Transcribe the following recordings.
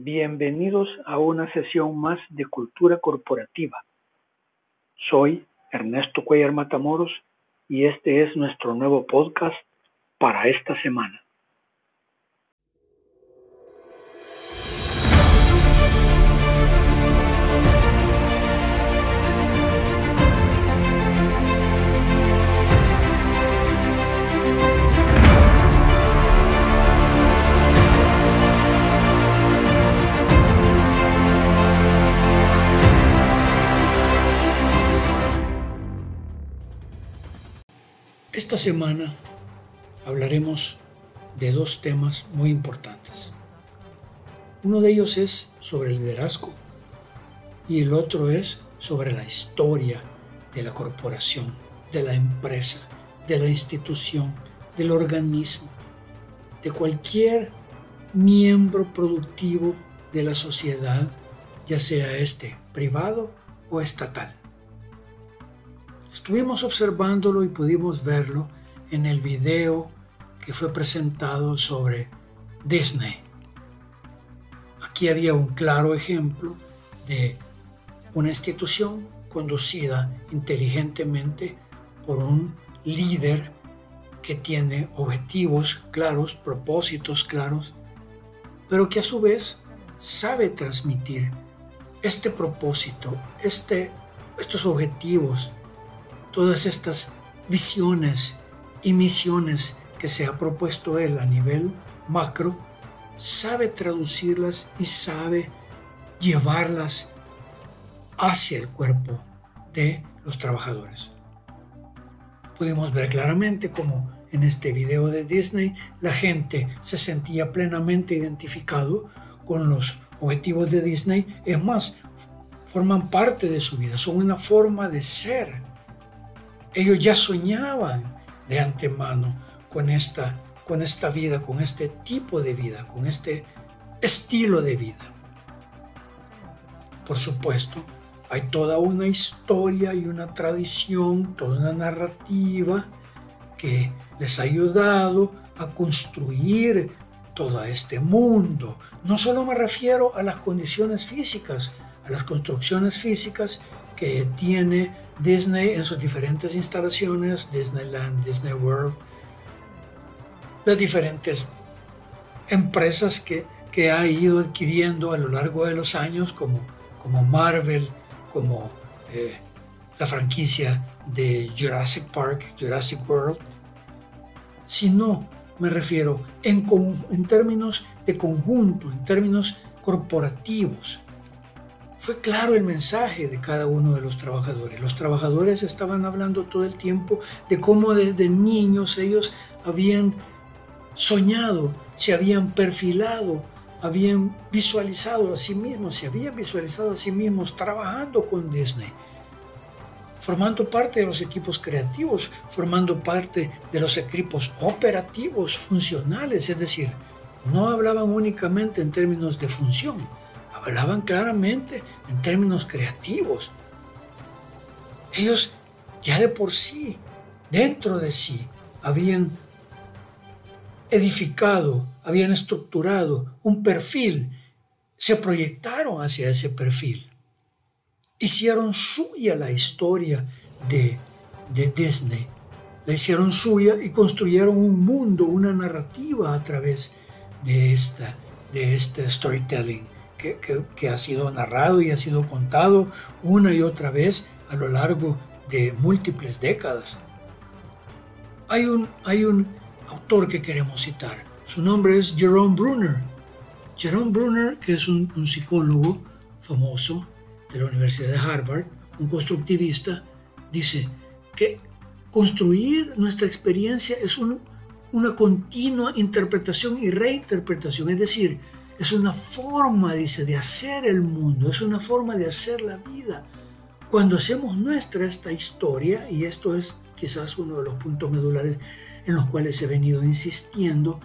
Bienvenidos a una sesión más de Cultura Corporativa. Soy Ernesto Cuellar Matamoros y este es nuestro nuevo podcast para esta semana. Semana hablaremos de dos temas muy importantes. Uno de ellos es sobre el liderazgo y el otro es sobre la historia de la corporación, de la empresa, de la institución, del organismo, de cualquier miembro productivo de la sociedad, ya sea este privado o estatal. Estuvimos observándolo y pudimos verlo en el video que fue presentado sobre Disney. Aquí había un claro ejemplo de una institución conducida inteligentemente por un líder que tiene objetivos claros, propósitos claros, pero que a su vez sabe transmitir este propósito, este, estos objetivos todas estas visiones y misiones que se ha propuesto él a nivel macro, sabe traducirlas y sabe llevarlas hacia el cuerpo de los trabajadores. Pudimos ver claramente cómo en este video de Disney la gente se sentía plenamente identificado con los objetivos de Disney. Es más, forman parte de su vida, son una forma de ser ellos ya soñaban de antemano con esta, con esta vida, con este tipo de vida, con este estilo de vida. Por supuesto, hay toda una historia y una tradición, toda una narrativa que les ha ayudado a construir todo este mundo. No solo me refiero a las condiciones físicas, a las construcciones físicas que tiene Disney en sus diferentes instalaciones, Disneyland, Disney World, las diferentes empresas que, que ha ido adquiriendo a lo largo de los años, como, como Marvel, como eh, la franquicia de Jurassic Park, Jurassic World, sino me refiero en, en términos de conjunto, en términos corporativos, fue claro el mensaje de cada uno de los trabajadores. Los trabajadores estaban hablando todo el tiempo de cómo desde niños ellos habían soñado, se habían perfilado, habían visualizado a sí mismos, se habían visualizado a sí mismos trabajando con Disney, formando parte de los equipos creativos, formando parte de los equipos operativos, funcionales, es decir, no hablaban únicamente en términos de función, hablaban claramente en términos creativos. Ellos ya de por sí, dentro de sí, habían edificado, habían estructurado un perfil, se proyectaron hacia ese perfil. Hicieron suya la historia de, de Disney, la hicieron suya y construyeron un mundo, una narrativa a través de, esta, de este storytelling que, ha sido narrado y ha sido contado una y otra vez a lo largo de múltiples décadas. Hay un, hay un autor que queremos citar. Su nombre es Jerome Brunner. Jerome Brunner, que es un, psicólogo famoso de la Universidad de Harvard, un constructivista, dice que construir nuestra experiencia es una continua interpretación y reinterpretación. Es decir, es una forma, dice, de hacer el mundo, es una forma de hacer la vida. Cuando hacemos nuestra esta historia, y esto es quizás uno de los puntos medulares en los cuales he venido insistiendo,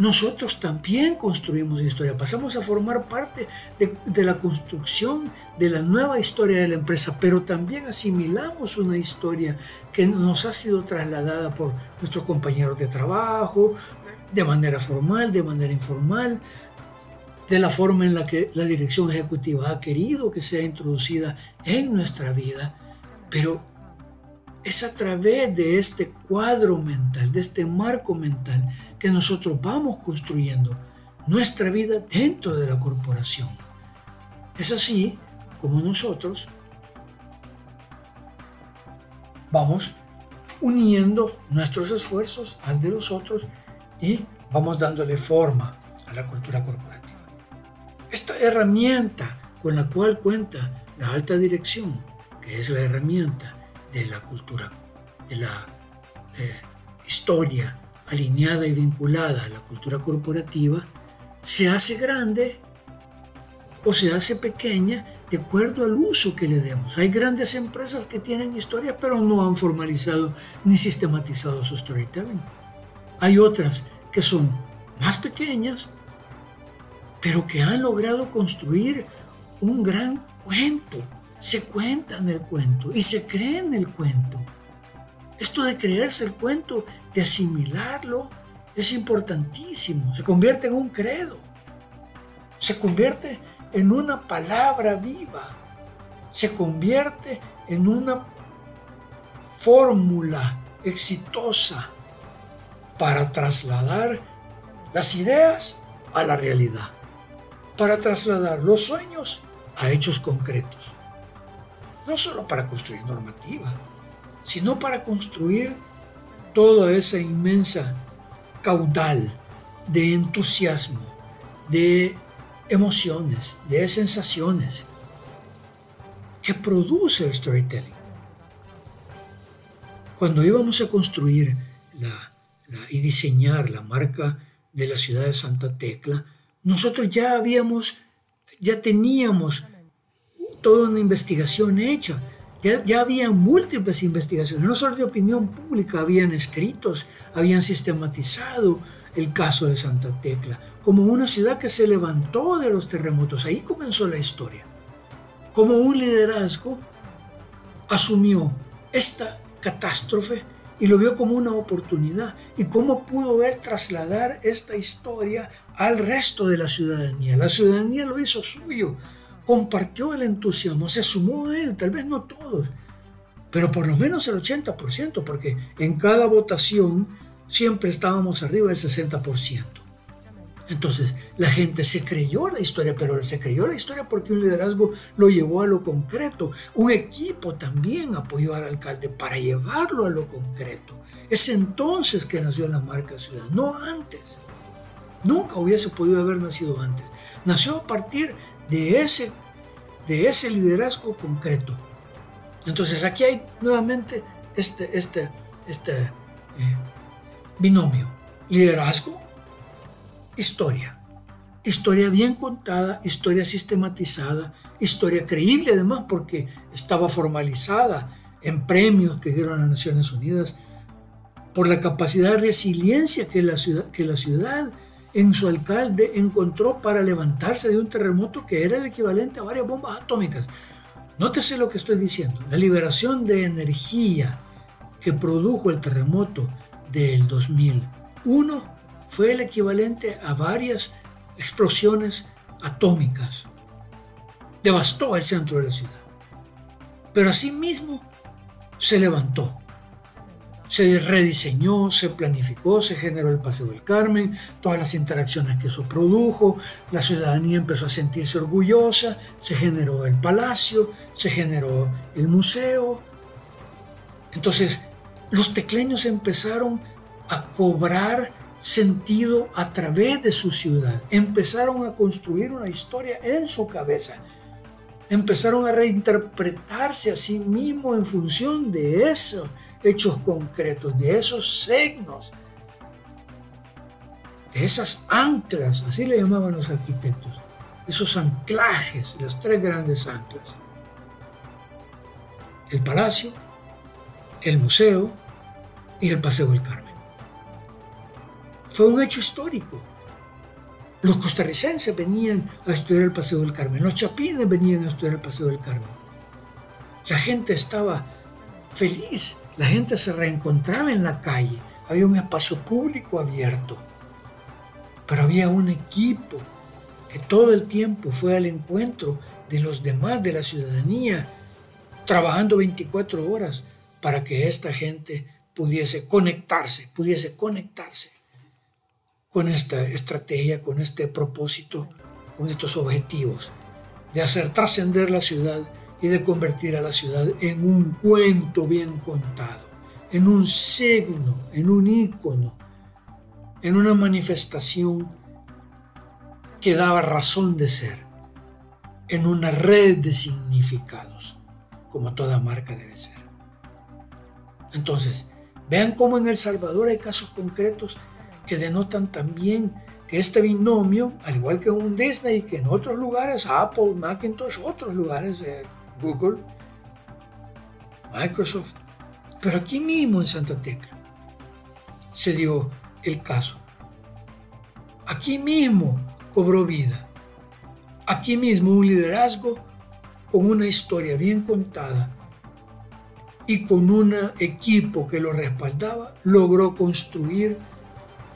nosotros también construimos historia, pasamos a formar parte de, la construcción de la nueva historia de la empresa, pero también asimilamos una historia que nos ha sido trasladada por nuestros compañeros de trabajo, de manera formal, de manera informal, de la forma en la que la dirección ejecutiva ha querido que sea introducida en nuestra vida, pero es a través de este cuadro mental, de este marco mental, que nosotros vamos construyendo nuestra vida dentro de la corporación. Es así como nosotros vamos uniendo nuestros esfuerzos al de los otros y vamos dándole forma a la cultura corporativa. Esta herramienta con la cual cuenta la alta dirección, que es la herramienta de la cultura, de la eh, historia alineada y vinculada a la cultura corporativa, se hace grande o se hace pequeña de acuerdo al uso que le demos. Hay grandes empresas que tienen historia pero no han formalizado ni sistematizado su storytelling. Hay otras que son más pequeñas pero que han logrado construir un gran cuento. Se cuenta en el cuento y se cree en el cuento. Esto de creerse el cuento, de asimilarlo, es importantísimo. Se convierte en un credo. Se convierte en una palabra viva. Se convierte en una fórmula exitosa para trasladar las ideas a la realidad para trasladar los sueños a hechos concretos. No solo para construir normativa, sino para construir toda esa inmensa caudal de entusiasmo, de emociones, de sensaciones que produce el storytelling. Cuando íbamos a construir y diseñar la marca de la ciudad de Santa Tecla, nosotros ya habíamos, ya teníamos toda una investigación hecha. Ya, ya había múltiples investigaciones, no solo de opinión pública, habían escritos, habían sistematizado el caso de Santa Tecla como una ciudad que se levantó de los terremotos. Ahí comenzó la historia. Como un liderazgo asumió esta catástrofe y lo vio como una oportunidad. ¿Y cómo pudo ver trasladar esta historia al resto de la ciudadanía? La ciudadanía lo hizo suyo, compartió el entusiasmo, se sumó a él, tal vez no todos, pero por lo menos el 80%, porque en cada votación siempre estábamos arriba del 60%. Entonces, la gente se creyó la historia, pero se creyó la historia porque un liderazgo lo llevó a lo concreto. Un equipo también apoyó al alcalde para llevarlo a lo concreto. Es entonces que nació la marca ciudad, no antes. Nunca hubiese podido haber nacido antes. Nació a partir de ese, de ese liderazgo concreto. Entonces, aquí hay nuevamente este, este, este eh, binomio. Liderazgo historia. Historia bien contada, historia sistematizada, historia creíble además porque estaba formalizada en premios que dieron las Naciones Unidas por la capacidad de resiliencia que la ciudad, que la ciudad en su alcalde encontró para levantarse de un terremoto que era el equivalente a varias bombas atómicas. Nótese lo que estoy diciendo. La liberación de energía que produjo el terremoto del 2001 fue el equivalente a varias explosiones atómicas. Devastó el centro de la ciudad. Pero asimismo se levantó. Se rediseñó, se planificó, se generó el Paseo del Carmen, todas las interacciones que eso produjo, la ciudadanía empezó a sentirse orgullosa, se generó el palacio, se generó el museo. Entonces, los tecleños empezaron a cobrar sentido a través de su ciudad. Empezaron a construir una historia en su cabeza. Empezaron a reinterpretarse a sí mismos en función de esos hechos concretos, de esos signos, de esas anclas, así le llamaban los arquitectos, esos anclajes, las tres grandes anclas. El palacio, el museo y el Paseo del Carmen fue un hecho histórico. Los costarricenses venían a estudiar el Paseo del Carmen, los chapines venían a estudiar el Paseo del Carmen. La gente estaba feliz, la gente se reencontraba en la calle, había un espacio público abierto, pero había un equipo que todo el tiempo fue al encuentro de los demás de la ciudadanía, trabajando 24 horas para que esta gente pudiese conectarse, pudiese conectarse con esta estrategia, con este propósito, con estos objetivos de hacer trascender la ciudad y de convertir a la ciudad en un cuento bien contado, en un signo, en un ícono, en una manifestación que daba razón de ser, en una red de significados, como toda marca debe ser. Entonces, vean cómo en El Salvador hay casos concretos que denotan también que este binomio, al igual que un Disney, que en otros lugares, Apple, Macintosh, otros lugares, Google, Microsoft, pero aquí mismo en Santa Tecla se dio el caso. Aquí mismo cobró vida. Aquí mismo un liderazgo con una historia bien contada y con un equipo que lo respaldaba, logró construir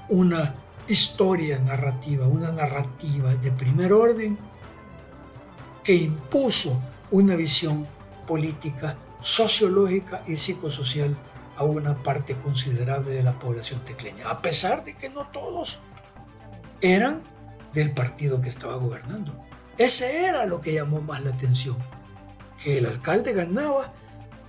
una historia narrativa, una narrativa de primer orden que impuso una visión política, sociológica y psicosocial a una parte considerable de la población tecleña, a pesar de que no todos eran del partido que estaba gobernando. Ese era lo que llamó más la atención, que el alcalde ganaba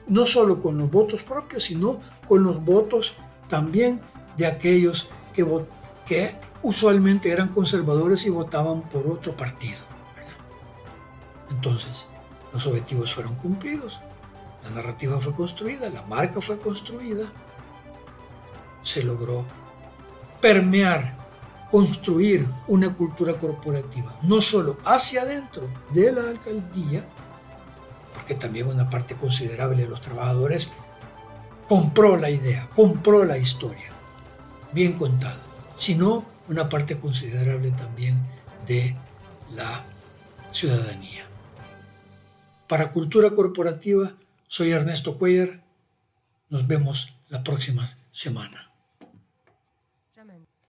no solo con los votos propios, sino con los votos también de aquellos que, usualmente eran conservadores y votaban por otro partido. Entonces, los objetivos fueron cumplidos, la narrativa fue construida, la marca fue construida, se logró permear, construir una cultura corporativa, no solo hacia adentro de la alcaldía, porque también una parte considerable de los trabajadores compró la idea, compró la historia, bien contada, sino una parte considerable también de la ciudadanía. Para Cultura Corporativa, soy Ernesto Cuellar. Nos vemos la próxima semana.